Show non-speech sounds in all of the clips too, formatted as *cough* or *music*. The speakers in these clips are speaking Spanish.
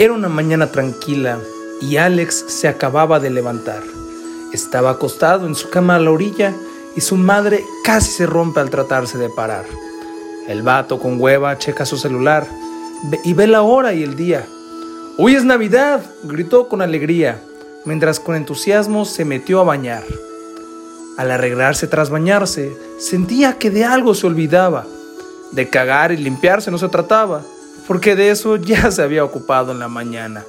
Era una mañana tranquila y Alex se acababa de levantar. Estaba acostado en su cama a la orilla y su madre casi se rompe al tratarse de parar. El vato con hueva checa su celular y ve la hora y el día. Hoy es Navidad, gritó con alegría, mientras con entusiasmo se metió a bañar. Al arreglarse tras bañarse, sentía que de algo se olvidaba. De cagar y limpiarse no se trataba, porque de eso ya *laughs* se había ocupado en la mañana.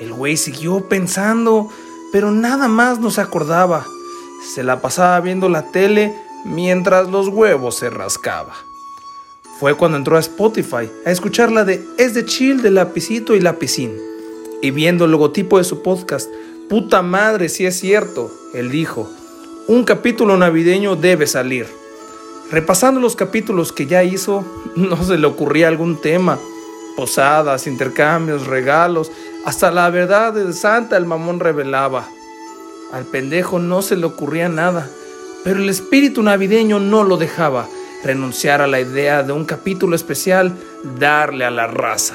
El güey siguió pensando, pero nada más no se acordaba. Se la pasaba viendo la tele mientras los huevos se rascaba. Fue cuando entró a Spotify a escuchar la de Es de Chill de Lapicito y Lapicín. Y viendo el logotipo de su podcast, puta madre, si es cierto, él dijo, un capítulo navideño debe salir. Repasando los capítulos que ya hizo, no se le ocurría algún tema. Posadas, intercambios, regalos, hasta la verdad de Santa el mamón revelaba. Al pendejo no se le ocurría nada, pero el espíritu navideño no lo dejaba renunciar a la idea de un capítulo especial, darle a la raza.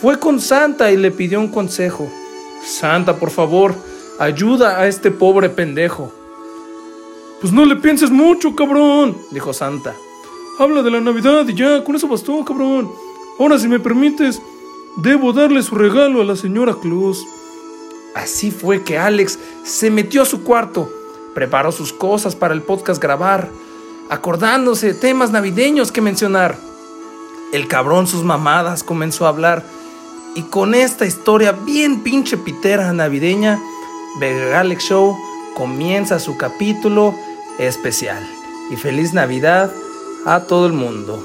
Fue con Santa y le pidió un consejo. Santa, por favor, ayuda a este pobre pendejo. Pues no le pienses mucho, cabrón, dijo Santa. Habla de la Navidad y ya, con eso bastó, cabrón. Ahora, si me permites, debo darle su regalo a la señora Claus. Así fue que Alex se metió a su cuarto, preparó sus cosas para el podcast grabar, acordándose de temas navideños que mencionar. El cabrón sus mamadas comenzó a hablar y con esta historia bien pinche pitera navideña, Alex Show comienza su capítulo especial. Y feliz Navidad a todo el mundo.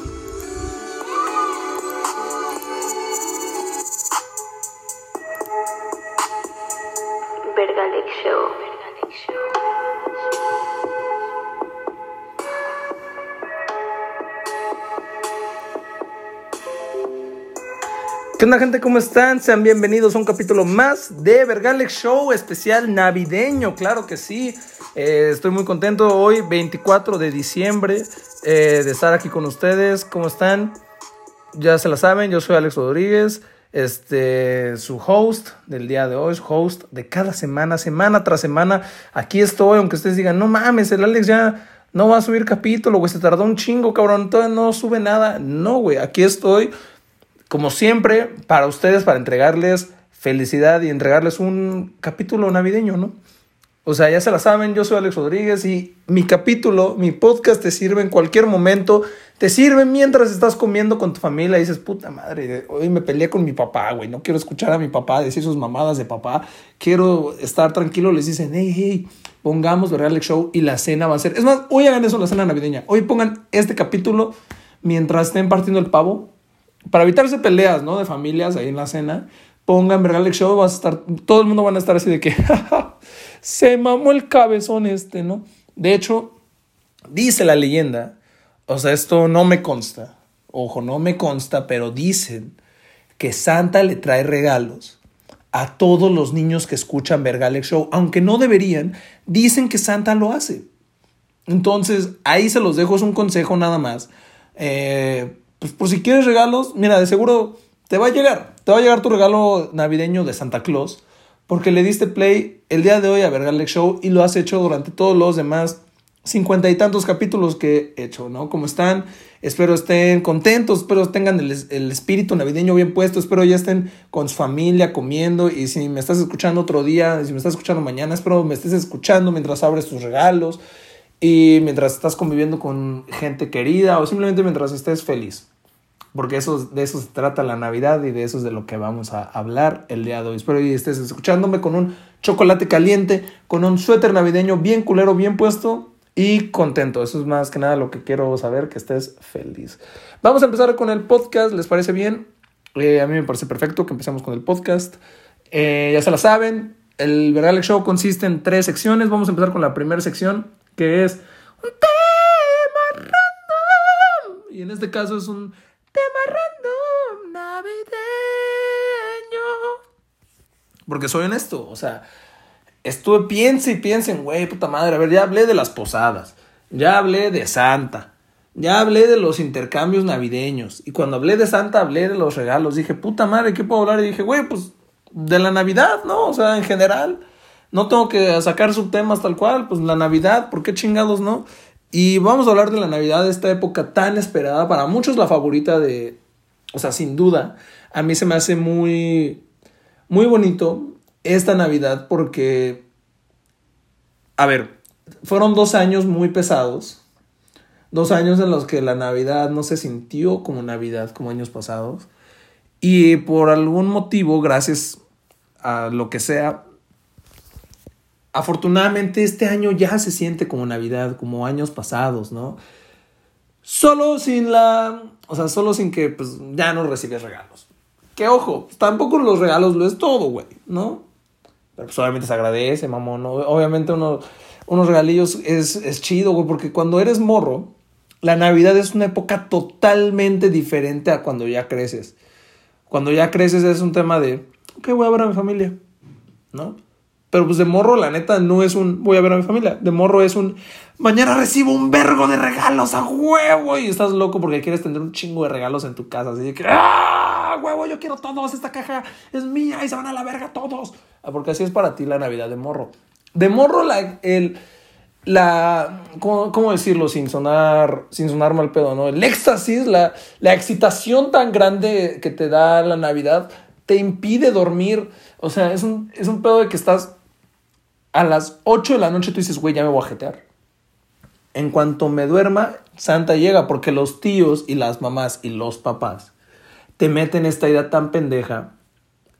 ¿Qué onda gente? ¿Cómo están? Sean bienvenidos a un capítulo más de Vergalex Show especial navideño, claro que sí. Eh, estoy muy contento hoy, 24 de diciembre, eh, de estar aquí con ustedes. ¿Cómo están? Ya se la saben, yo soy Alex Rodríguez, este, su host del día de hoy, host de cada semana, semana tras semana. Aquí estoy, aunque ustedes digan, no mames, el Alex ya no va a subir capítulo, güey, se tardó un chingo, cabrón, todavía no sube nada. No, güey, aquí estoy como siempre, para ustedes, para entregarles felicidad y entregarles un capítulo navideño, ¿no? O sea, ya se la saben, yo soy Alex Rodríguez y mi capítulo, mi podcast te sirve en cualquier momento. Te sirve mientras estás comiendo con tu familia y dices, puta madre, hoy me peleé con mi papá, güey. No quiero escuchar a mi papá decir sus mamadas de papá. Quiero estar tranquilo. Les dicen, hey, hey, pongamos el Alex Show y la cena va a ser. Es más, hoy hagan eso la cena navideña. Hoy pongan este capítulo mientras estén partiendo el pavo para evitarse peleas, ¿no? De familias ahí en la cena, pongan Vergalex Show, vas a estar, todo el mundo van a estar así de que, *laughs* se mamó el cabezón este, ¿no? De hecho, dice la leyenda, o sea, esto no me consta, ojo, no me consta, pero dicen que Santa le trae regalos a todos los niños que escuchan Vergalex Show, aunque no deberían, dicen que Santa lo hace. Entonces, ahí se los dejo, es un consejo nada más. Eh, pues por si quieres regalos, mira, de seguro te va a llegar. Te va a llegar tu regalo navideño de Santa Claus. Porque le diste play el día de hoy a Vergalex Show y lo has hecho durante todos los demás cincuenta y tantos capítulos que he hecho, ¿no? Como están, espero estén contentos, espero tengan el, el, espíritu navideño bien puesto, espero ya estén con su familia comiendo y si me estás escuchando otro día, si me estás escuchando mañana, espero me estés escuchando mientras abres tus regalos y mientras estás conviviendo con gente querida o simplemente mientras estés feliz porque eso, de eso se trata la Navidad y de eso es de lo que vamos a hablar el día de hoy. Espero que estés escuchándome con un chocolate caliente, con un suéter navideño bien culero, bien puesto y contento. Eso es más que nada lo que quiero saber, que estés feliz. Vamos a empezar con el podcast, ¿les parece bien? Eh, a mí me parece perfecto que empecemos con el podcast. Eh, ya se la saben, el Vergalex Show consiste en tres secciones. Vamos a empezar con la primera sección, que es un tema random. Y en este caso es un tema random navideño. Porque soy honesto, o sea, estuve, piense y piensen, güey, puta madre, a ver, ya hablé de las posadas, ya hablé de Santa, Ya hablé de los intercambios navideños. Y cuando hablé de Santa, hablé de los regalos. Dije, puta madre, ¿qué puedo hablar? Y dije, güey, pues de la Navidad, ¿no? O sea, en general. No tengo que sacar subtemas tal cual. Pues la Navidad, ¿por qué chingados no? Y vamos a hablar de la Navidad, esta época tan esperada. Para muchos la favorita de... O sea, sin duda. A mí se me hace muy... Muy bonito esta Navidad porque... A ver, fueron dos años muy pesados. Dos años en los que la Navidad no se sintió como Navidad como años pasados. Y por algún motivo, gracias a lo que sea, afortunadamente este año ya se siente como Navidad, como años pasados, ¿no? Solo sin la... O sea, solo sin que pues ya no recibes regalos. Que ojo, tampoco los regalos lo es todo, güey, ¿no? Pero pues obviamente se agradece, mamón. Obviamente uno unos regalillos es, es chido, güey, porque cuando eres morro, la Navidad es una época totalmente diferente a cuando ya creces. Cuando ya creces es un tema de, ok, voy a ver a mi familia, ¿no? Pero pues de morro, la neta, no es un voy a ver a mi familia. De morro es un mañana recibo un vergo de regalos a huevo. Y estás loco porque quieres tener un chingo de regalos en tu casa. Así que, ¡ah! Huevo, yo quiero todos. Esta caja es mía y se van a la verga todos. Ah, porque así es para ti la Navidad de morro. De morro, la, el, la, ¿cómo, decirlo sin sonar, sin sonar mal pedo, ¿no? El éxtasis, la, la excitación tan grande que te da la Navidad, te impide dormir. O sea, es un, es un pedo de que estás a las 8 de la noche, tú dices, güey, ya me voy a jetear. En cuanto me duerma, Santa llega, porque los tíos y las mamás y los papás te meten esta idea tan pendeja,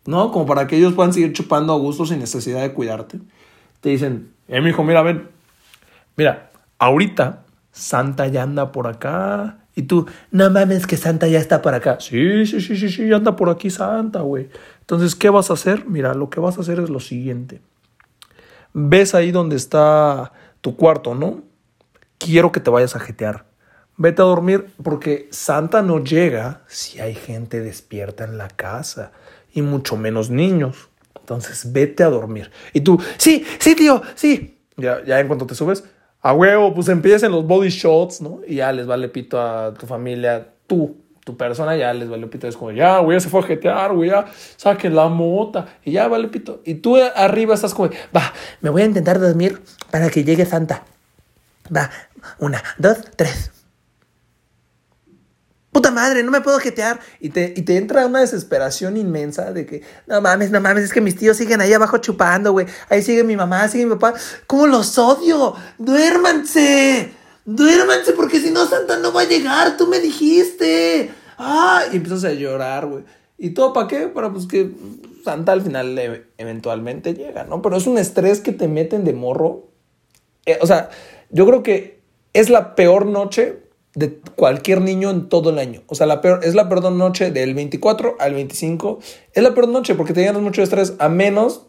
¿no? Como para que ellos puedan seguir chupando a gusto sin necesidad de cuidarte te dicen, eh, mi hijo, mira, ven, mira, ahorita Santa ya anda por acá. Y tú, no mames que Santa ya está por acá. Sí, sí, sí, sí, sí, anda por aquí Santa, güey. Entonces, ¿qué vas a hacer? Mira, lo que vas a hacer es lo siguiente. Ves ahí donde está tu cuarto, ¿no? Quiero que te vayas a jetear. Vete a dormir porque Santa no llega si hay gente despierta en la casa y mucho menos niños. Entonces, vete a dormir. Y tú, sí, sí, tío, sí. Ya, ya en cuanto te subes, a huevo, pues empiecen los body shots, ¿no? Y ya les vale pito a tu familia, tú, persona, ya les vale pito. Es como, ya, güey, ya se fue a jetear, güey, ya saquen la mota. Y ya vale pito. Y tú arriba estás como, va, me voy a intentar dormir para que llegue Santa. Va, una, dos, tres puta madre, no me puedo jetear. Y te, y te entra una desesperación inmensa de que, no mames, no mames, es que mis tíos siguen ahí abajo chupando, güey. Ahí sigue mi mamá, sigue mi papá. ¿Cómo los odio? Duérmanse. Duérmanse porque si no Santa no va a llegar, tú me dijiste. Ah, y empiezas a llorar, güey. ¿Y todo para qué? Para pues que Santa al final eventualmente llega, ¿no? Pero es un estrés que te meten de morro. Eh, o sea, yo creo que es la peor noche de cualquier niño en todo el año. O sea, la peor, es la peor noche del 24 al 25. Es la peor noche porque te llenas mucho estrés a menos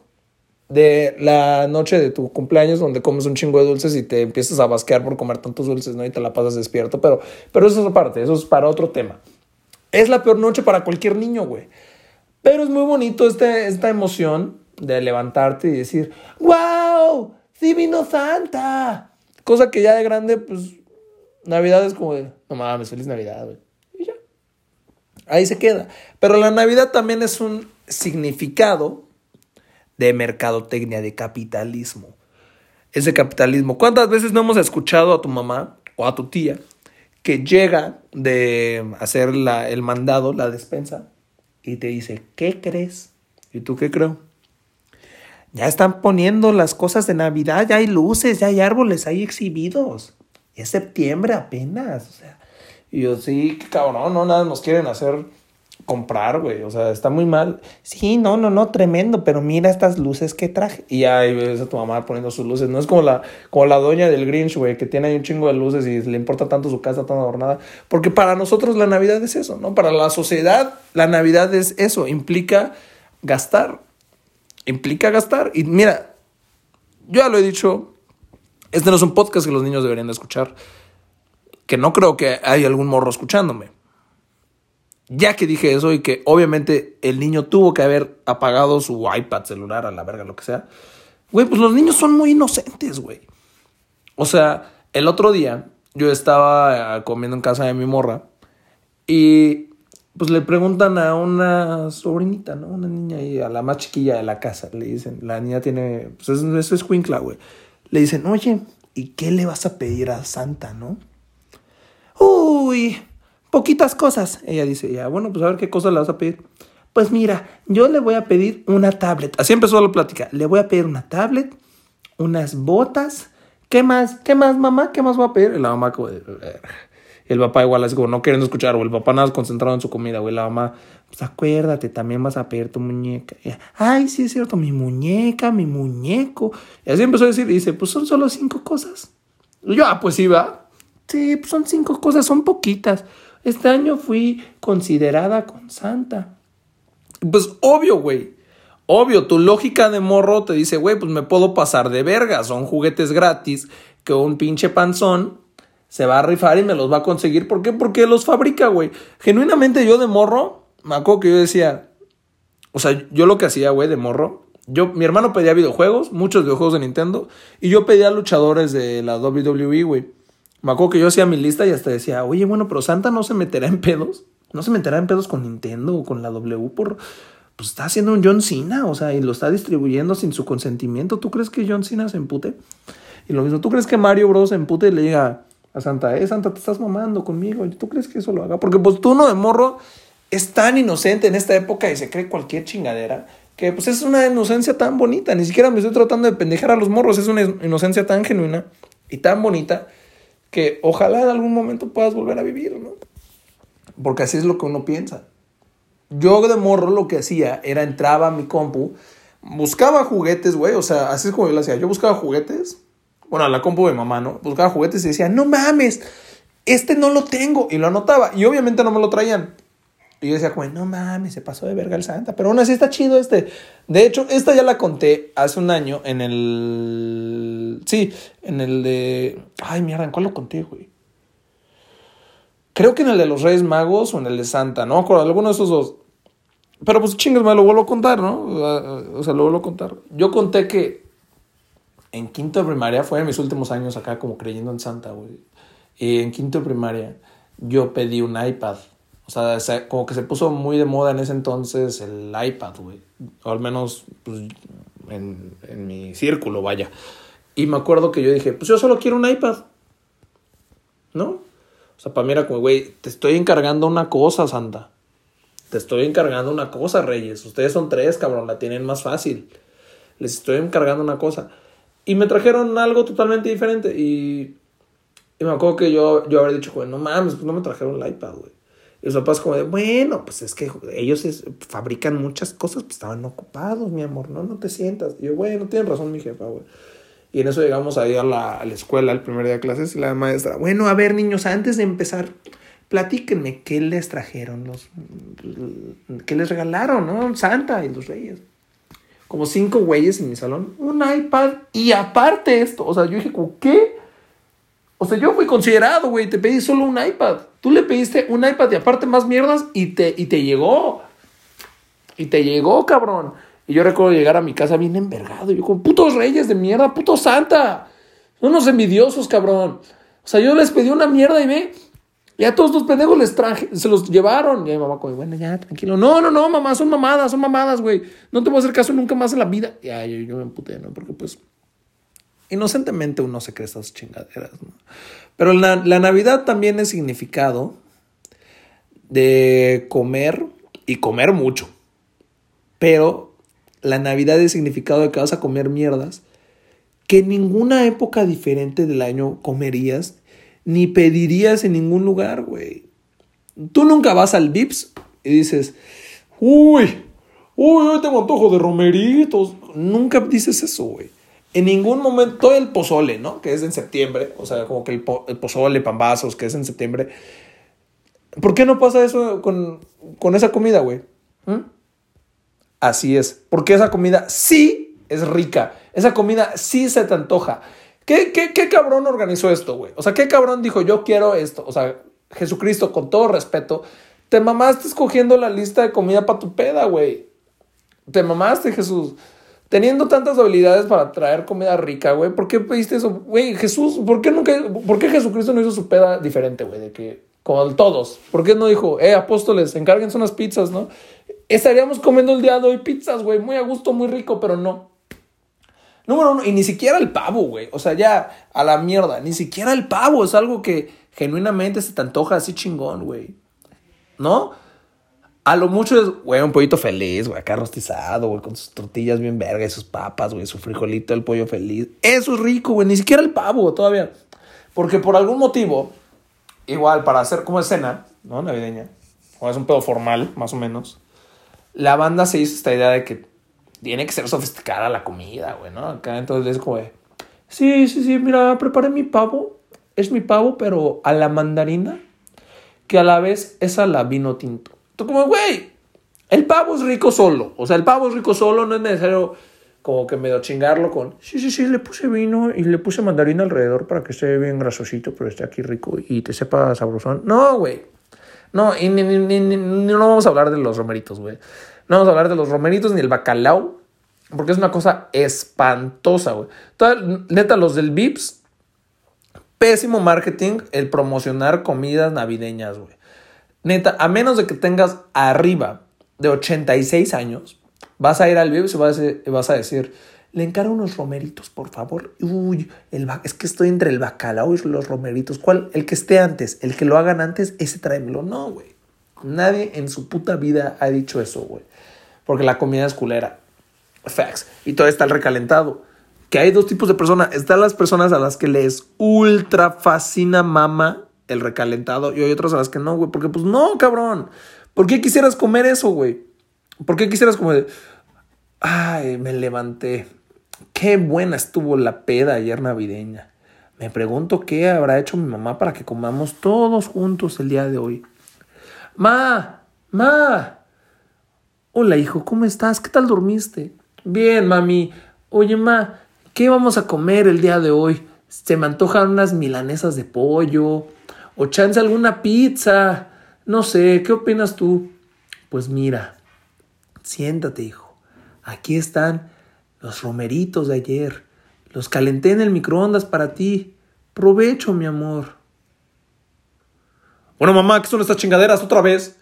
de la noche de tu cumpleaños donde comes un chingo de dulces y te empiezas a basquear por comer tantos dulces, ¿no? Y te la pasas despierto. Pero, pero eso es aparte, eso es para otro tema. Es la peor noche para cualquier niño, güey. Pero es muy bonito este, esta emoción de levantarte y decir, ¡Wow! ¡Divino Santa! Cosa que ya de grande, pues Navidad es como de, no mames, feliz Navidad, güey. Y ya. Ahí se queda. Pero la Navidad también es un significado de mercadotecnia, de capitalismo. Ese capitalismo. ¿Cuántas veces no hemos escuchado a tu mamá o a tu tía que llega de hacer el mandado, la despensa, y te dice, ¿qué crees? ¿Y tú qué creo? Ya están poniendo las cosas de Navidad, ya hay luces, ya hay árboles ahí exhibidos es septiembre apenas, o sea. Y yo, sí, cabrón, no, nada nos quieren hacer comprar, güey, o sea, está muy mal. Sí, no, no, no, tremendo, pero mira estas luces que traje. Y ahí ves a tu mamá poniendo sus luces. No es como la, como la doña del Grinch, güey, que tiene ahí un chingo de luces y le importa tanto su casa tan adornada. Porque para nosotros la Navidad es eso, ¿no? Para la sociedad, la Navidad es eso, implica gastar. Implica gastar. Y mira, yo ya lo he dicho este no es un podcast que los niños deberían de escuchar. Que no creo que haya algún morro escuchándome. Ya que dije eso y que obviamente el niño tuvo que haber apagado su iPad celular a la verga, lo que sea. Güey, pues los niños son muy inocentes, güey. O sea, el otro día yo estaba eh, comiendo en casa de mi morra y pues le preguntan a una sobrinita, ¿no? Una niña y a la más chiquilla de la casa, le dicen, la niña tiene, pues es, es, es güey. Le dicen, oye, ¿y qué le vas a pedir a Santa, no? Uy, poquitas cosas. Ella dice, ya, bueno, pues a ver qué cosas le vas a pedir. Pues mira, yo le voy a pedir una tablet. Así empezó la plática. Le voy a pedir una tablet, unas botas. ¿Qué más? ¿Qué más, mamá? ¿Qué más voy a pedir? Y la mamá como el papá igual así como no queriendo escuchar, o el papá nada concentrado en su comida, güey. La mamá, pues acuérdate, también vas a pedir tu muñeca. Ay, sí es cierto, mi muñeca, mi muñeco. Y así empezó a decir, dice, pues son solo cinco cosas. Y yo, ah, pues sí, va. Sí, pues son cinco cosas, son poquitas. Este año fui considerada con Santa. Pues obvio, güey. Obvio, tu lógica de morro te dice, güey, pues me puedo pasar de verga. Son juguetes gratis que un pinche panzón se va a rifar y me los va a conseguir. ¿Por qué? Porque los fabrica, güey. Genuinamente yo de morro, me acuerdo que yo decía, o sea, yo lo que hacía, güey, de morro, yo, mi hermano pedía videojuegos, muchos videojuegos de Nintendo, y yo pedía luchadores de la WWE, güey. Me acuerdo que yo hacía mi lista y hasta decía, oye, bueno, pero Santa no se meterá en pedos. No se meterá en pedos con Nintendo o con la W por... Pues está haciendo un John Cena, o sea, y lo está distribuyendo sin su consentimiento. ¿Tú crees que John Cena se empute? Y lo mismo, ¿tú crees que Mario Bros se empute y le diga a Santa, eh, Santa, te estás mamando conmigo? ¿Tú crees que eso lo haga? Porque pues tú no de morro es tan inocente en esta época y se cree cualquier chingadera que pues es una inocencia tan bonita. Ni siquiera me estoy tratando de pendejar a los morros, es una inocencia tan genuina y tan bonita que ojalá en algún momento puedas volver a vivir, ¿no? Porque así es lo que uno piensa. Yo de morro lo que hacía era entraba a mi compu, buscaba juguetes, güey, o sea, así es como yo lo hacía. Yo buscaba juguetes, bueno, a la compu de mamá, ¿no? Buscaba juguetes y decía, no mames, este no lo tengo. Y lo anotaba. Y obviamente no me lo traían. Y yo decía, güey, no mames, se pasó de verga el Santa. Pero aún así está chido este. De hecho, esta ya la conté hace un año en el. Sí, en el de. Ay, mierda, ¿en cuál lo conté, güey? Creo que en el de los Reyes Magos o en el de Santa, no me alguno de esos dos. Pero pues chingas, me lo vuelvo a contar, ¿no? O sea, lo vuelvo a contar. Yo conté que en quinto de primaria, fue en mis últimos años acá como creyendo en Santa, güey. Y en quinto de primaria yo pedí un iPad. O sea, como que se puso muy de moda en ese entonces el iPad, güey. O al menos pues, en, en mi círculo, vaya. Y me acuerdo que yo dije, pues yo solo quiero un iPad. ¿No? O sea, para mí era como, güey, te estoy encargando una cosa, Santa. Te estoy encargando una cosa, Reyes. Ustedes son tres, cabrón, la tienen más fácil. Les estoy encargando una cosa. Y me trajeron algo totalmente diferente. Y, y me acuerdo que yo, yo habría dicho, güey, no mames, pues no me trajeron el iPad, güey. Y los papás como de, bueno, pues es que ellos fabrican muchas cosas, pues estaban ocupados, mi amor, no, no te sientas. Y yo, bueno, tienes razón mi jefa, güey. Y en eso llegamos ahí a la, a la escuela el primer día de clases y la maestra, bueno, a ver niños, antes de empezar, platíquenme qué les trajeron, los, qué les regalaron, ¿no? Santa y los reyes. Como cinco güeyes en mi salón, un iPad y aparte esto, o sea, yo dije, ¿qué? O sea, yo fui considerado, güey, te pedí solo un iPad. Tú le pediste un iPad y aparte más mierdas y te, y te llegó. Y te llegó, cabrón. Y yo recuerdo llegar a mi casa bien envergado. Yo con putos reyes de mierda, puto santa. Unos envidiosos, cabrón. O sea, yo les pedí una mierda y ve. Y a todos los pendejos les traje, se los llevaron. Y mi mamá, como, bueno, ya, tranquilo. No, no, no, mamá, son mamadas, son mamadas, güey. No te voy a hacer caso nunca más en la vida. Y yo, yo me emputé, ¿no? Porque pues, inocentemente uno se cree esas chingaderas, ¿no? Pero la, la Navidad también es significado de comer y comer mucho. Pero la Navidad es significado de que vas a comer mierdas que en ninguna época diferente del año comerías ni pedirías en ningún lugar, güey. Tú nunca vas al Vips y dices, uy, uy, hoy tengo antojo de romeritos. Nunca dices eso, güey. En ningún momento, el pozole, ¿no? Que es en septiembre, o sea, como que el, pozole, pambazos, que es en septiembre. ¿Por qué no pasa eso con, con esa comida, güey? ¿Mm? Así es, porque esa comida sí es rica, esa comida sí se te antoja. ¿Qué, qué, qué cabrón organizó esto, güey? O sea, ¿qué cabrón dijo yo quiero esto? O sea, Jesucristo, con todo respeto, te mamaste escogiendo la lista de comida para tu peda, güey. Te mamaste, Jesús. Teniendo tantas habilidades para traer comida rica, güey, ¿por qué pediste eso? Güey, Jesús, ¿por qué nunca, por qué Jesucristo no hizo su peda diferente, güey? De que, como todos, ¿por qué no dijo, eh, apóstoles, encárguense unas pizzas, ¿no? Estaríamos comiendo el día de hoy pizzas, güey, muy a gusto, muy rico, pero no. Número uno, y ni siquiera el pavo, güey. O sea, ya a la mierda. Ni siquiera el pavo es algo que genuinamente se te antoja así chingón, güey. ¿No? A lo mucho es, güey, un pollito feliz, güey, acá rostizado, güey, con sus tortillas bien vergas, sus papas, güey, su frijolito, el pollo feliz. Eso es rico, güey, ni siquiera el pavo, todavía. Porque por algún motivo, igual, para hacer como escena, ¿no? Navideña, o es un pedo formal, más o menos, la banda se hizo esta idea de que tiene que ser sofisticada la comida, güey, ¿no? Acá entonces es como, sí, sí, sí, mira, preparé mi pavo, es mi pavo, pero a la mandarina, que a la vez es a la vino tinto. Tú como, güey, el pavo es rico solo. O sea, el pavo es rico solo, no es necesario como que medio chingarlo con, sí, sí, sí, le puse vino y le puse mandarina alrededor para que esté bien grasosito, pero esté aquí rico y te sepa sabrosón. No, güey. No, y ni, ni, ni, no vamos a hablar de los romeritos, güey. No vamos a hablar de los romeritos ni el bacalao, porque es una cosa espantosa, güey. Neta, los del Vips, pésimo marketing el promocionar comidas navideñas, güey. Neta, a menos de que tengas arriba de 86 años, vas a ir al vivo y vas a, decir, le encargo unos romeritos, por favor. Uy, el es que estoy entre el bacalao y los romeritos. ¿Cuál? El que esté antes, el que lo hagan antes, ese tráemelo. No, güey. Nadie en su puta vida ha dicho eso, güey. Porque la comida es culera. Facts. Y todo está el recalentado. Que hay dos tipos de personas. Están las personas a las que les ultra fascina mama el recalentado y hay otras a las que no, güey. Porque pues no, cabrón. ¿Por qué quisieras comer eso, güey? ¿Por qué quisieras comer? Ay, me levanté. Qué buena estuvo la peda ayer navideña. Me pregunto qué habrá hecho mi mamá para que comamos todos juntos el día de hoy. Ma, ma. Hola, hijo, ¿cómo estás? ¿Qué tal dormiste? Bien, mami. Oye, ma, ¿qué vamos a comer el día de hoy? Se me antojan unas milanesas de pollo, o chance alguna pizza. No sé, ¿qué opinas tú? Pues mira, siéntate, hijo. Aquí están los romeritos de ayer. Los calenté en el microondas para ti. Provecho, mi amor. Bueno, mamá, ¿qué son estas chingaderas otra vez?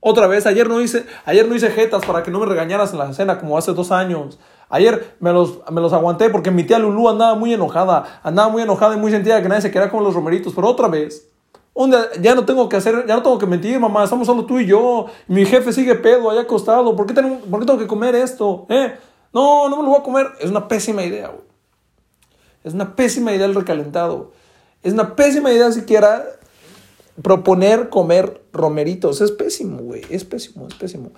Otra vez, ayer no hice, ayer no hice jetas para que no me regañaras en la cena como hace dos años. Ayer me los, me los aguanté porque mi tía Lulú andaba muy enojada, andaba muy enojada y muy sentida que nadie se quería con los romeritos, pero otra vez, ya no tengo que hacer, ya no tengo que mentir, mamá, estamos solo tú y yo. Mi jefe sigue pedo allá acostado. ¿Por qué, tengo, ¿Por qué tengo que comer esto? ¿Eh? No, no me lo voy a comer. Es una pésima idea, güey. Es una pésima idea el recalentado. Es una pésima idea siquiera proponer comer romeritos. Es pésimo, güey. Es pésimo, es pésimo.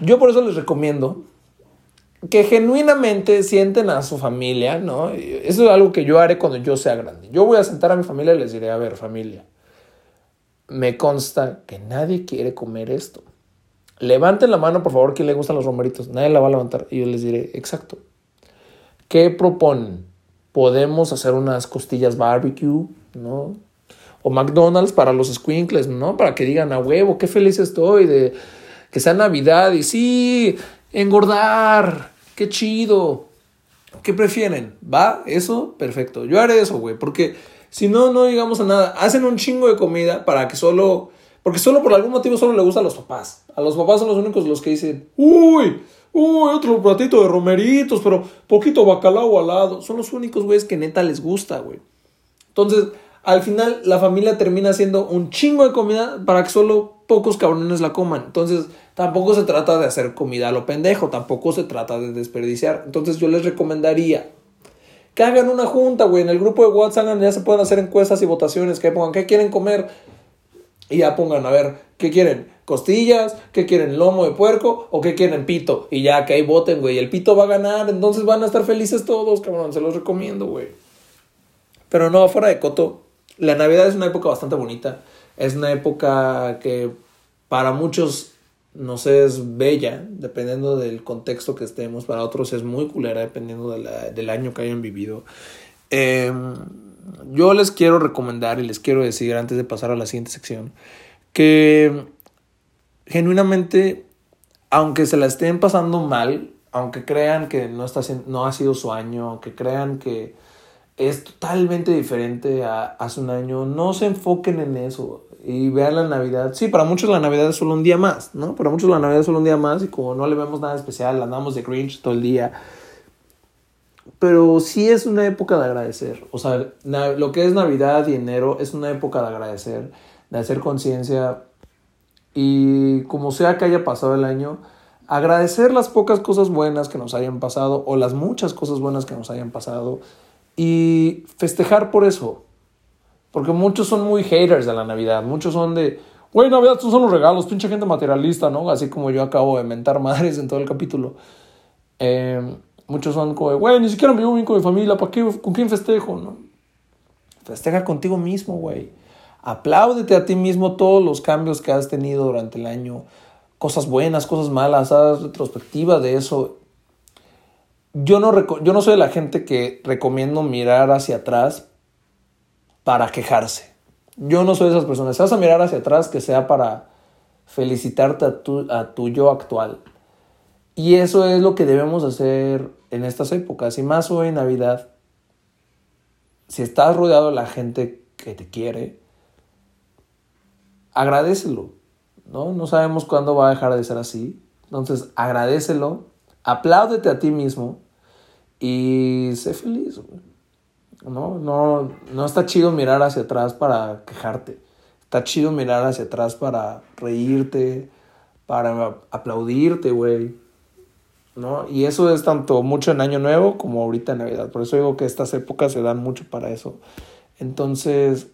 Yo por eso les recomiendo que genuinamente sienten a su familia, ¿no? Eso es algo que yo haré cuando yo sea grande. Yo voy a sentar a mi familia y les diré, a ver, familia me consta que nadie quiere comer esto. Levanten la mano, por favor, quien le gustan los romeritos. Nadie la va a levantar. Y yo les diré, exacto. ¿Qué proponen? Podemos hacer unas costillas barbecue, ¿no? O McDonald's para los squinkles, ¿no? Para que digan, a huevo, qué feliz estoy de que sea Navidad. Y sí, engordar, qué chido. ¿Qué prefieren? ¿Va? ¿Eso? Perfecto. Yo haré eso, güey, porque si no, no llegamos a nada. Hacen un chingo de comida para que solo. Porque solo por algún motivo solo le gusta a los papás. A los papás son los únicos los que dicen, uy, uy, otro platito de romeritos, pero poquito bacalao al lado. Son los únicos güeyes que neta les gusta, güey. Entonces, al final, la familia termina haciendo un chingo de comida para que solo pocos cabrones la coman. Entonces, tampoco se trata de hacer comida a lo pendejo, tampoco se trata de desperdiciar. Entonces, yo les recomendaría que hagan una junta, güey. En el grupo de WhatsApp ya se pueden hacer encuestas y votaciones. Que pongan qué quieren comer. Y ya pongan, a ver, ¿qué quieren? ¿Costillas? ¿Qué quieren? ¿Lomo de puerco? ¿O qué quieren? Pito. Y ya que ahí voten, güey. El pito va a ganar. Entonces van a estar felices todos, cabrón. Se los recomiendo, güey. Pero no, fuera de coto. La Navidad es una época bastante bonita. Es una época que para muchos no sé, es bella, dependiendo del contexto que estemos. Para otros es muy culera, dependiendo del año que hayan vivido. Em, yo les quiero recomendar y les quiero decir, antes de pasar a la siguiente sección, que genuinamente, aunque se la estén pasando mal, aunque crean que no, está, no ha sido su año, aunque crean que es totalmente diferente a hace un año, no se enfoquen en eso y vean la Navidad. Sí, para muchos la Navidad es solo un día más, ¿no? Para muchos la Navidad es solo un día más y como no le vemos nada especial, andamos de Grinch todo el día. Pero sí es una época de agradecer. O sea, lo que es Navidad y enero es una época de agradecer, de hacer conciencia y como sea que haya pasado el año, agradecer las pocas cosas buenas que nos hayan pasado o las muchas cosas buenas que nos hayan pasado y festejar por eso. Porque muchos son muy haters de la Navidad, muchos son de, güey, Navidad son los regalos, pinche gente materialista, ¿no? Así como yo acabo de mentar *laughs* madres en todo el capítulo. Em, muchos son como, güey, ni siquiera me vivo bien con mi familia, ¿para qué? ¿Con quién festejo? ¿no? Festeja contigo mismo, güey. Apláudete a ti mismo todos los cambios que has tenido durante el año cosas buenas, cosas malas, haz retrospectiva de eso. Yo no, yo no soy de la gente que recomiendo mirar hacia atrás para quejarse. Yo no soy de esas personas. Si vas a mirar hacia atrás, que sea para felicitarte a tu, a tu yo actual. Y eso es lo que debemos hacer en estas épocas. Y más hoy en Navidad, si estás rodeado de la gente que te quiere, agradecelo. ¿no? No sabemos cuándo va a dejar de ser así. Entonces, agradecelo, apláudete a ti mismo y sé feliz. ¿no? No, no está chido mirar hacia atrás para quejarte. Está chido mirar hacia atrás para reírte, para aplaudirte, güey. ¿No? Y eso es tanto mucho en Año Nuevo como ahorita en Navidad. Por eso digo que estas épocas se dan mucho para eso. Entonces,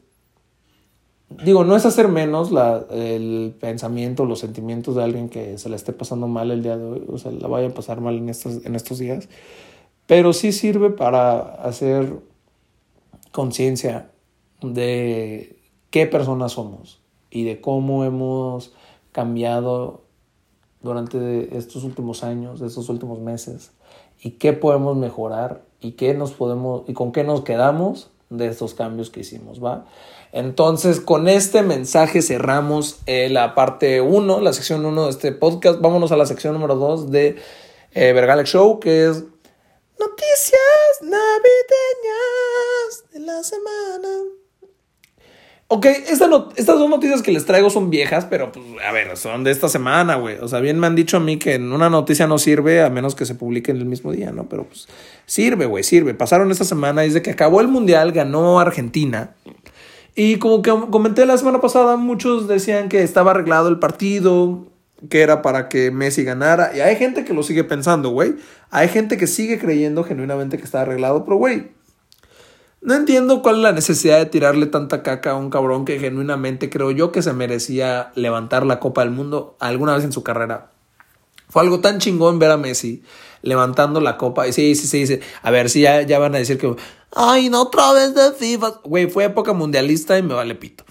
digo, no es hacer menos la, el pensamiento, los sentimientos de alguien que se le esté pasando mal el día de hoy, o sea, la vaya a pasar mal en estos, en estos días, pero sí sirve para hacer conciencia de qué personas somos y de cómo hemos cambiado durante estos últimos años, estos últimos meses, y qué podemos mejorar y qué nos podemos y con qué nos quedamos de estos cambios que hicimos, ¿va? Entonces, con este mensaje cerramos eh, la parte 1, la sección 1 de este podcast. Vámonos a la sección número 2 de eh, Show, que es Noticias Navideñas de la semana. Ok, estas dos noticias que les traigo son viejas, pero pues, a ver, son de esta semana, güey. O sea, bien me han dicho a mí que una noticia no sirve a menos que se publique en el mismo día, ¿no? Pero pues sirve, güey, sirve. Pasaron esta semana, desde que acabó el Mundial, ganó Argentina. Y como que comenté la semana pasada, muchos decían que estaba arreglado el partido, que era para que Messi ganara. Y hay gente que lo sigue pensando, güey. Hay gente que sigue creyendo genuinamente que está arreglado, pero, güey, no entiendo cuál es la necesidad de tirarle tanta caca a un cabrón que genuinamente creo yo que se merecía levantar la Copa del Mundo alguna vez en su carrera. Fue algo tan chingón ver a Messi levantando la copa. Y sí, sí, sí. A ver, si ya, ya van a decir que. Ay, no otra vez de FIFA. Güey, fue época mundialista y me vale pito.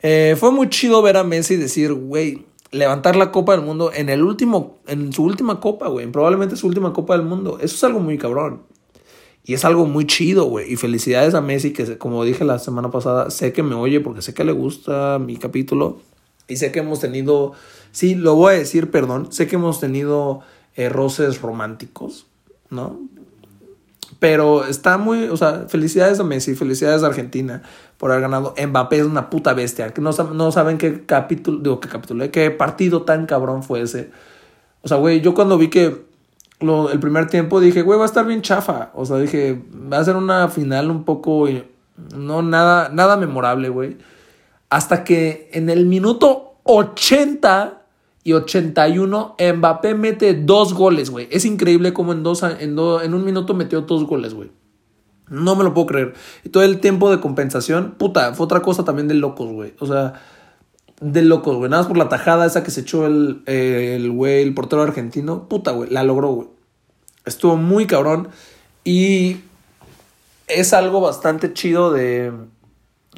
Eh, fue muy chido ver a Messi decir, güey, levantar la Copa del Mundo en el último, en su última Copa, güey. Probablemente su última Copa del Mundo. Eso es algo muy cabrón. Y es algo muy chido, güey. Y felicidades a Messi, que como dije la semana pasada, sé que me oye porque sé que le gusta mi capítulo. Y sé que hemos tenido, sí, lo voy a decir, perdón, sé que hemos tenido eh, roces románticos, ¿no? Pero está muy, o sea, felicidades a Messi, felicidades a Argentina por haber ganado. Mbappé es una puta bestia. Que no, saben qué capítulo, digo, qué capítulo, qué partido tan cabrón fue ese. O sea, güey, yo cuando vi que lo, el primer tiempo dije, güey, va a estar bien chafa. O sea, dije, va a ser una final un poco, no, nada, nada memorable, güey. Hasta que en el minuto 80 y 81, Mbappé mete dos goles, güey. Es increíble cómo en, dos, en, en un minuto metió dos goles, güey. No me lo puedo creer. Y todo el tiempo de compensación, puta, fue otra cosa también de locos, güey. O sea, de locos, güey. Nada más por la tajada esa que se echó el, el güey, el portero argentino. Puta, güey, la logró, güey. Estuvo muy cabrón. Y es algo bastante chido de,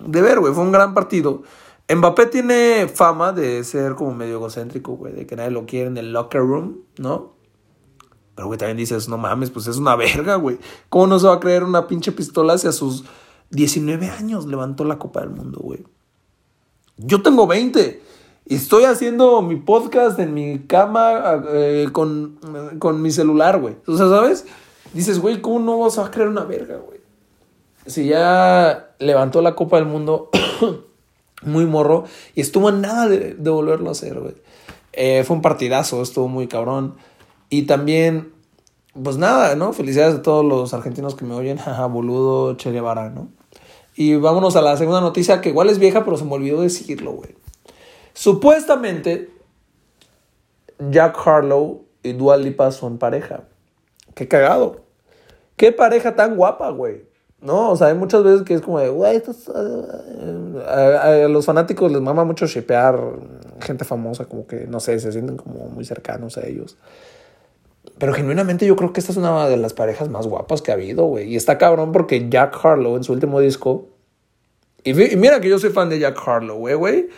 de ver, güey. Fue un gran partido. Mbappé tiene fama de ser como medio egocéntrico, güey, de que nadie lo quiere en el locker room, ¿no? Pero, güey, también dices, no mames, pues es una verga, güey. ¿Cómo no se va a creer una pinche pistola hacia sus 19 años levantó la Copa del Mundo, güey? Yo tengo 20 Y estoy haciendo mi podcast en mi cama eh, con, con mi celular, güey. O sea, ¿sabes? Dices, güey, ¿cómo no vas a creer una verga, güey? Si ya levantó la Copa del Mundo *clears throat* muy morro y estuvo nada de, volverlo a hacer, güey. Eh, fue un partidazo, estuvo muy cabrón. Y también, pues nada, ¿no? Felicidades a todos los argentinos que me oyen. *laughs* Jaja, boludo, Che ¿no? Y vámonos a la segunda noticia, que igual es vieja, pero se me olvidó decirlo, güey. Supuestamente, Jack Harlow y Dua Lipa son pareja. Qué cagado. Qué pareja tan guapa, güey. No, o sea, hay muchas veces que es como de, güey, a, los fanáticos les mama mucho shipear gente famosa, como que, no sé, se sienten como muy cercanos a ellos. Pero genuinamente yo creo que esta es una de las parejas más guapas que ha habido, güey. Y está cabrón porque Jack Harlow en su último disco. Y, mira que yo soy fan de Jack Harlow, güey, güey.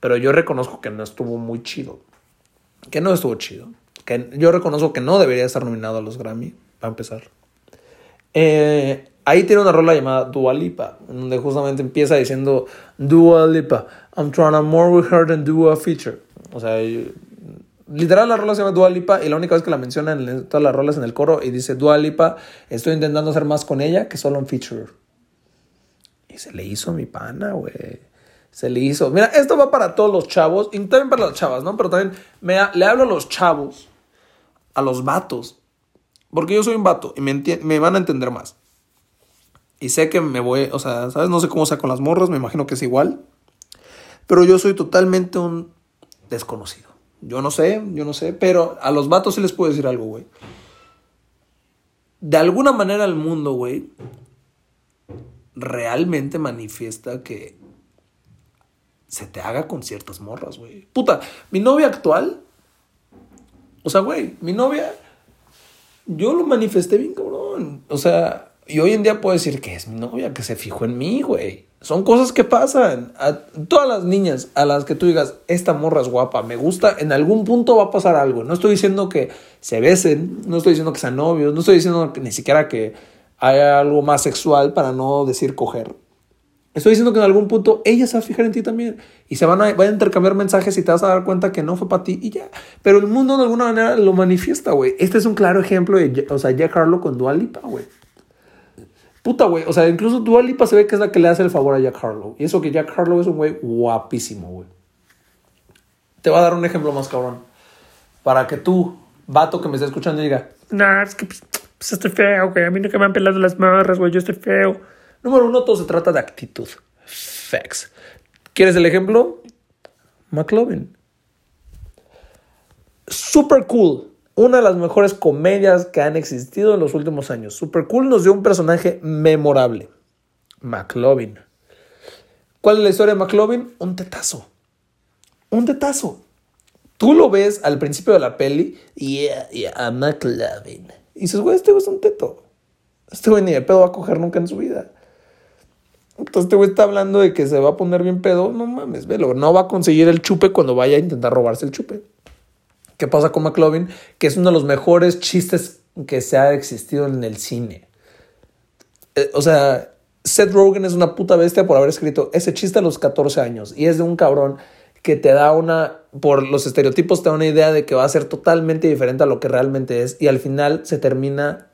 Pero yo reconozco que no estuvo muy chido. Que no estuvo chido. Que yo reconozco que no debería estar nominado a los Grammy, para empezar. Eh, Ahí tiene una rola llamada Dua Lipa, donde justamente empieza diciendo Dua Lipa, I'm trying to more with her than do a feature. O sea, literal la rola se llama Dua Lipa y la única vez que la menciona en todas las rolas en el coro y dice Dua Lipa, estoy intentando hacer más con ella que solo un feature. Y se le hizo mi pana, güey. Se le hizo. Mira, esto va para todos los chavos y también para las chavas, ¿no? Pero también me, le hablo a los chavos, a los vatos. Porque yo soy un vato y me, me van a entender más. Y sé que me voy, o sea, ¿sabes? No sé cómo sea con las morras, me imagino que es igual. Pero yo soy totalmente un desconocido. Yo no sé, yo no sé, pero a los vatos sí les puedo decir algo, güey. De alguna manera el mundo, güey, realmente manifiesta que se te haga con ciertas morras, güey. Puta, mi novia actual, o sea, güey, mi novia, yo lo manifesté bien cabrón. O sea, y hoy en día puedo decir que es mi novia, que se fijó en mí, güey. Son cosas que pasan. A todas las niñas a las que tú digas, esta morra es guapa, me gusta, en algún punto va a pasar algo. No estoy diciendo que se besen, no estoy diciendo que sean novios, no estoy diciendo ni siquiera que haya algo más sexual para no decir coger. Estoy diciendo que en algún punto ella se va a fijar en ti también. Y se van a, van a intercambiar mensajes y te vas a dar cuenta que no fue para ti y ya. Pero el mundo de alguna manera lo manifiesta, güey. Este es un claro ejemplo de, o sea, Jack Harlow con Dualipa, güey. Puta, güey. O sea, incluso Dua Lipa se ve que es la que le hace el favor a Jack Harlow. Y eso que Jack Harlow es un güey guapísimo, güey. Te voy a dar un ejemplo más cabrón. Para que tú, vato que me esté escuchando, diga: Nah, es que pues, pues estoy feo, güey. A mí nunca me han pelado las marras, güey. Yo estoy feo. Número uno, todo se trata de actitud. Facts. ¿Quieres el ejemplo? McLovin. Super cool una de las mejores comedias que han existido en los últimos años. Super Cool nos dio un personaje memorable. McLovin. ¿Cuál es la historia de McLovin? Un tetazo. Un tetazo. Tú lo ves al principio de la peli. Yeah, yeah, McLovin. Y dices, güey, este güey es un teto. Este güey ni de pedo va a coger nunca en su vida. Entonces este güey está hablando de que se va a poner bien pedo. No mames, velo. No va a conseguir el chupe cuando vaya a intentar robarse el chupe. ¿Qué pasa con McLovin? Que es uno de los mejores chistes que se ha existido en el cine. Eh, o sea, Seth Rogen es una puta bestia por haber escrito ese chiste a los 14 años. Y es de un cabrón que te da una, por los estereotipos, te da una idea de que va a ser totalmente diferente a lo que realmente es. Y al final se termina.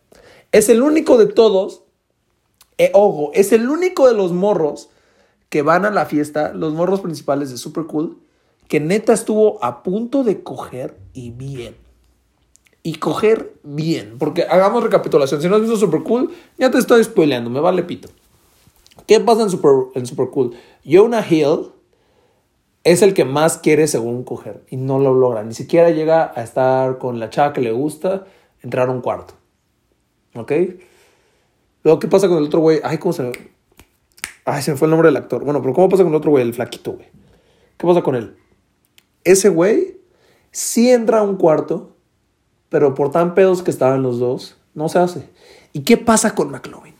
Es el único de todos. Eh, ojo, es el único de los morros que van a la fiesta, los morros principales de Super Cool, que neta estuvo a punto de coger y bien. Y coger bien. Porque hagamos recapitulación. Si no has visto Super Cool, ya te estoy spoileando. Me vale pito. ¿Qué pasa en Super, en Super Cool? Jonah Hill es el que más quiere según coger. Y no lo logra. Ni siquiera llega a estar con la chava que le gusta, entrar a un cuarto. ¿Ok? Luego, ¿qué pasa con el otro güey? Ay, ¿cómo se Ay, se me fue el nombre del actor. Bueno, pero ¿cómo pasa con el otro güey? El flaquito, güey. ¿Qué pasa con él? Ese güey sí entra a un cuarto, pero por tan pedos que estaban los dos, no se hace. ¿Y qué pasa con McLovin?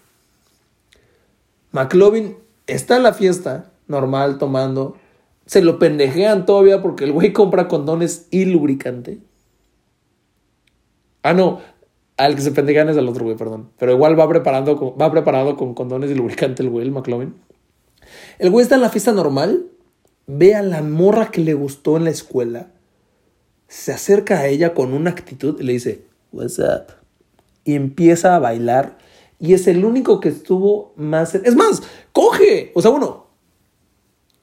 McLovin está en la fiesta, normal, tomando. Se lo pendejean todavía porque el güey compra condones y lubricante. Ah, no. Al que se pendejean es al otro güey, perdón. Pero igual va preparando, va preparado con condones y lubricante el güey, el McLovin. El güey está en la fiesta normal ve a la morra que le gustó en la escuela, se acerca a ella con una actitud y le dice, What's up? Y empieza a bailar. Y es el único que estuvo más. Es más, coge. O sea, bueno,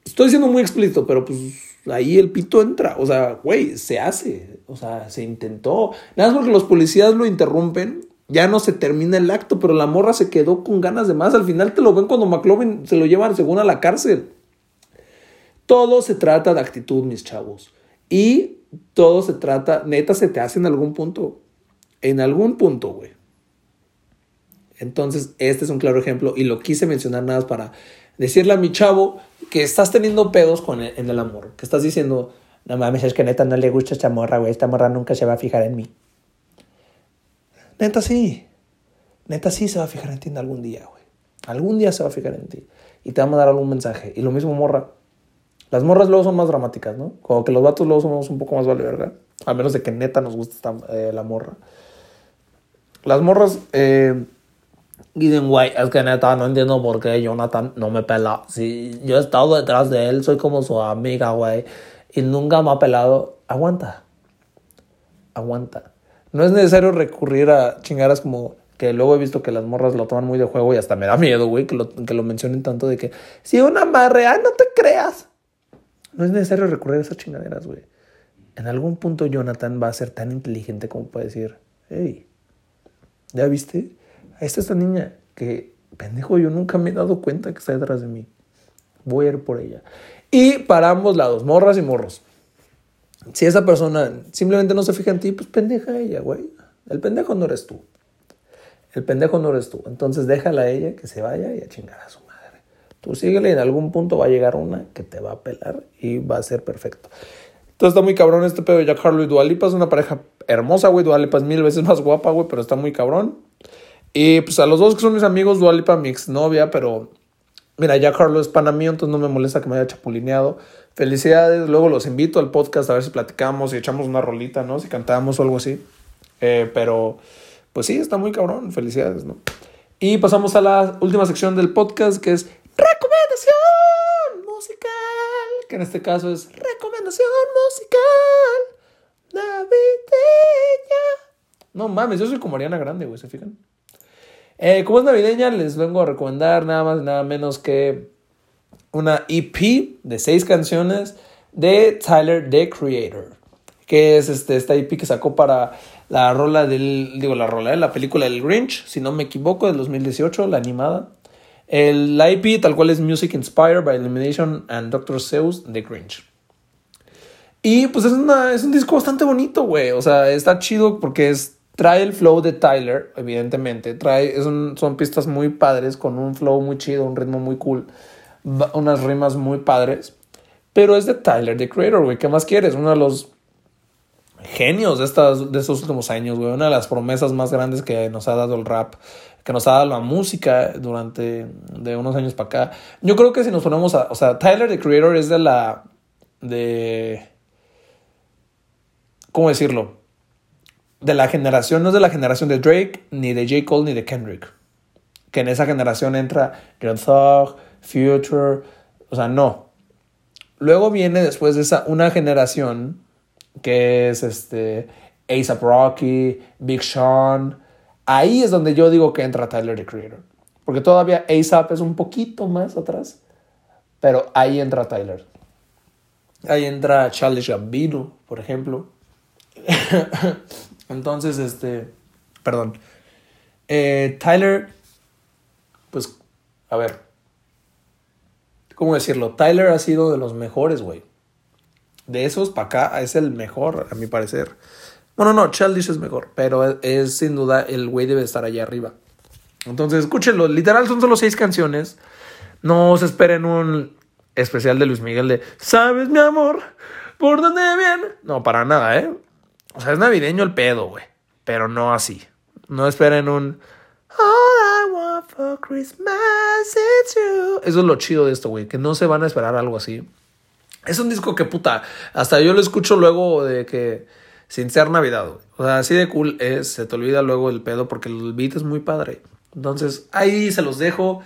estoy siendo muy explícito, pero pues ahí el pito entra. O sea, güey, se hace. O sea, se intentó. Nada más porque los policías lo interrumpen. Ya no se termina el acto, pero la morra se quedó con ganas de más. Al final te lo ven cuando McLovin se lo llevan según a la cárcel. Todo se trata de actitud, mis chavos. Y todo se trata, neta, se te hace en algún punto. En algún punto, güey. Entonces, este es un claro ejemplo y lo quise mencionar nada más para decirle a mi chavo que estás teniendo pedos con en el amor, que estás diciendo, no mames, es que neta no le gusta esta morra, güey, esta morra nunca se va a fijar en mí. Neta sí, neta sí se va a fijar en ti en algún día, güey. Algún día se va a fijar en ti y te va a mandar algún mensaje. Y lo mismo morra. Las morras luego son más dramáticas, ¿no? Como que los vatos luego somos un poco más vale, ¿verdad? A menos de que neta nos guste eh, la morra. Las morras... Eh, Dicen, güey, es que neta no entiendo por qué Jonathan no me pela. Si yo he estado detrás de él, soy como su amiga, güey, y nunca me ha pelado. Aguanta. Aguanta. No es necesario recurrir a chingaras como que luego he visto que las morras lo toman muy de juego y hasta me da miedo, güey, que lo, que lo mencionen tanto de que si una amarre, ah, no te creas. No es necesario recurrir a esas chingaderas, güey. En algún punto Jonathan va a ser tan inteligente como para decir, hey, ¿ya viste? Ahí está esta niña que, pendejo, yo nunca me he dado cuenta que está detrás de mí. Voy a ir por ella. Y para ambos lados, morras y morros. Si esa persona simplemente no se fija en ti, pues pendeja ella, güey. El pendejo no eres tú. El pendejo no eres tú. Entonces déjala a ella que se vaya y a chingar a su. Tú síguele y en algún punto va a llegar una que te va a pelar y va a ser perfecto. Entonces está muy cabrón este pedo de Jack Harlow y Dualipa. Es una pareja hermosa, güey. Dualipa es mil veces más guapa, güey, pero está muy cabrón. Y pues a los dos que son mis amigos, Dualipa, mi exnovia, pero mira, ya Carlos es pana mío, entonces no me molesta que me haya chapulineado. Felicidades, luego los invito al podcast a ver si platicamos y echamos una rolita, ¿no? Si cantamos o algo así. Eh, pero pues sí, está muy cabrón, felicidades, ¿no? Y pasamos a la última sección del podcast que es recomendación musical, que en este caso es recomendación musical navideña. No mames, yo soy como Ariana Grande, güey, ¿se fijan? Eh, como es navideña, les vengo a recomendar nada más, nada menos que una EP de seis canciones de Tyler, the Creator. Que es este, esta EP que sacó para la rola del, digo, la rola de la película El Grinch, si no me equivoco, del 2018, la animada. El, EP tal cual es Music Inspired by Illumination and Dr. Seuss, The Grinch. Y pues es, una, es un disco bastante bonito, güey. O sea, está chido porque es Trae el flow de Tyler, evidentemente. Trae, son pistas muy padres, con un flow muy chido, un ritmo muy cool, unas rimas muy padres. Pero es de Tyler, the creator, güey. ¿Qué más quieres? Uno de los genios de, estas, de estos últimos años, güey. Una de las promesas más grandes que nos ha dado el rap, que nos ha dado la música durante de unos años para acá. Yo creo que si nos ponemos a. O sea, Tyler, the creator, es de la. de. ¿Cómo decirlo? de la generación, no es de la generación de Drake, ni de J. Cole, ni de Kendrick. Que en esa generación entra John Thug, Future, o sea, no. Luego viene después de esa una generación que es este ASAP Rocky, Big Sean. Ahí es donde yo digo que entra Tyler the Creator. Porque todavía ASAP es un poquito más atrás. Pero ahí entra Tyler. Ahí entra Charles Gambino, por ejemplo. *laughs* Entonces, este, perdón. Eh, Tyler, pues, a ver, ¿cómo decirlo? Tyler ha sido de los mejores, güey. De esos para acá es el mejor, a mi parecer. Bueno, no, Childish es mejor, pero es, sin duda el güey debe estar allá arriba. Entonces, escúchenlo. Literal son solo seis canciones. No se esperen un especial de Luis Miguel de ¿Sabes, mi amor? ¿Por dónde viene? No, para nada, ¿eh? O sea, es navideño el pedo, güey. Pero no así. No esperen un. All I want for Christmas is you. Eso es lo chido de esto, güey. Que no se van a esperar algo así. Es un disco que puta. Hasta yo lo escucho luego de que. Sin ser Navidad. O sea, así de cool es. Se te olvida luego el pedo porque el beat es muy padre. Entonces, ahí se los dejo.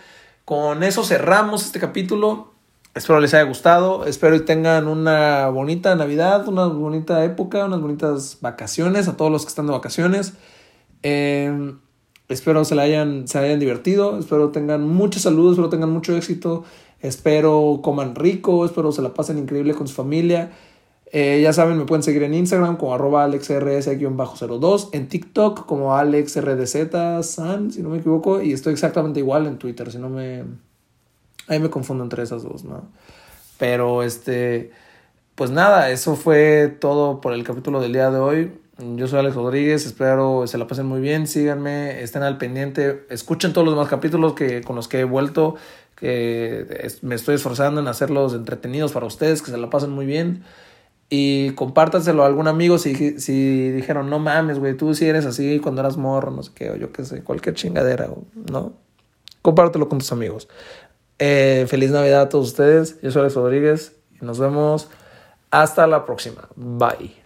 Con eso cerramos este capítulo. Espero les haya gustado, espero y tengan una bonita Navidad, una bonita época, unas bonitas vacaciones a todos los que están de vacaciones. Eh, espero se, la hayan, se hayan divertido, espero tengan mucha salud, espero tengan mucho éxito, espero coman rico, espero se la pasen increíble con su familia. Eh, ya saben, me pueden seguir en Instagram como arroba alexrs-02, en TikTok como alexrdz-san, si no me equivoco, y estoy exactamente igual en Twitter, si no me Ahí me confundo entre esas dos, ¿no? Pero este, pues nada, eso fue todo por el capítulo del día de hoy. Yo soy Alex Rodríguez, espero se la pasen muy bien, síganme, estén al pendiente, escuchen todos los demás capítulos que, con los que he vuelto, que me estoy esforzando en hacerlos entretenidos para ustedes, que se la pasen muy bien. Y compártanselo a algún amigo si, si dijeron, no mames, güey, tú si eres así cuando eras morro, no sé qué, o yo qué sé, cualquier chingadera, ¿no? Compártelo con tus amigos. Eh, feliz Navidad a todos ustedes. Yo soy Alex Rodríguez y nos vemos hasta la próxima. Bye.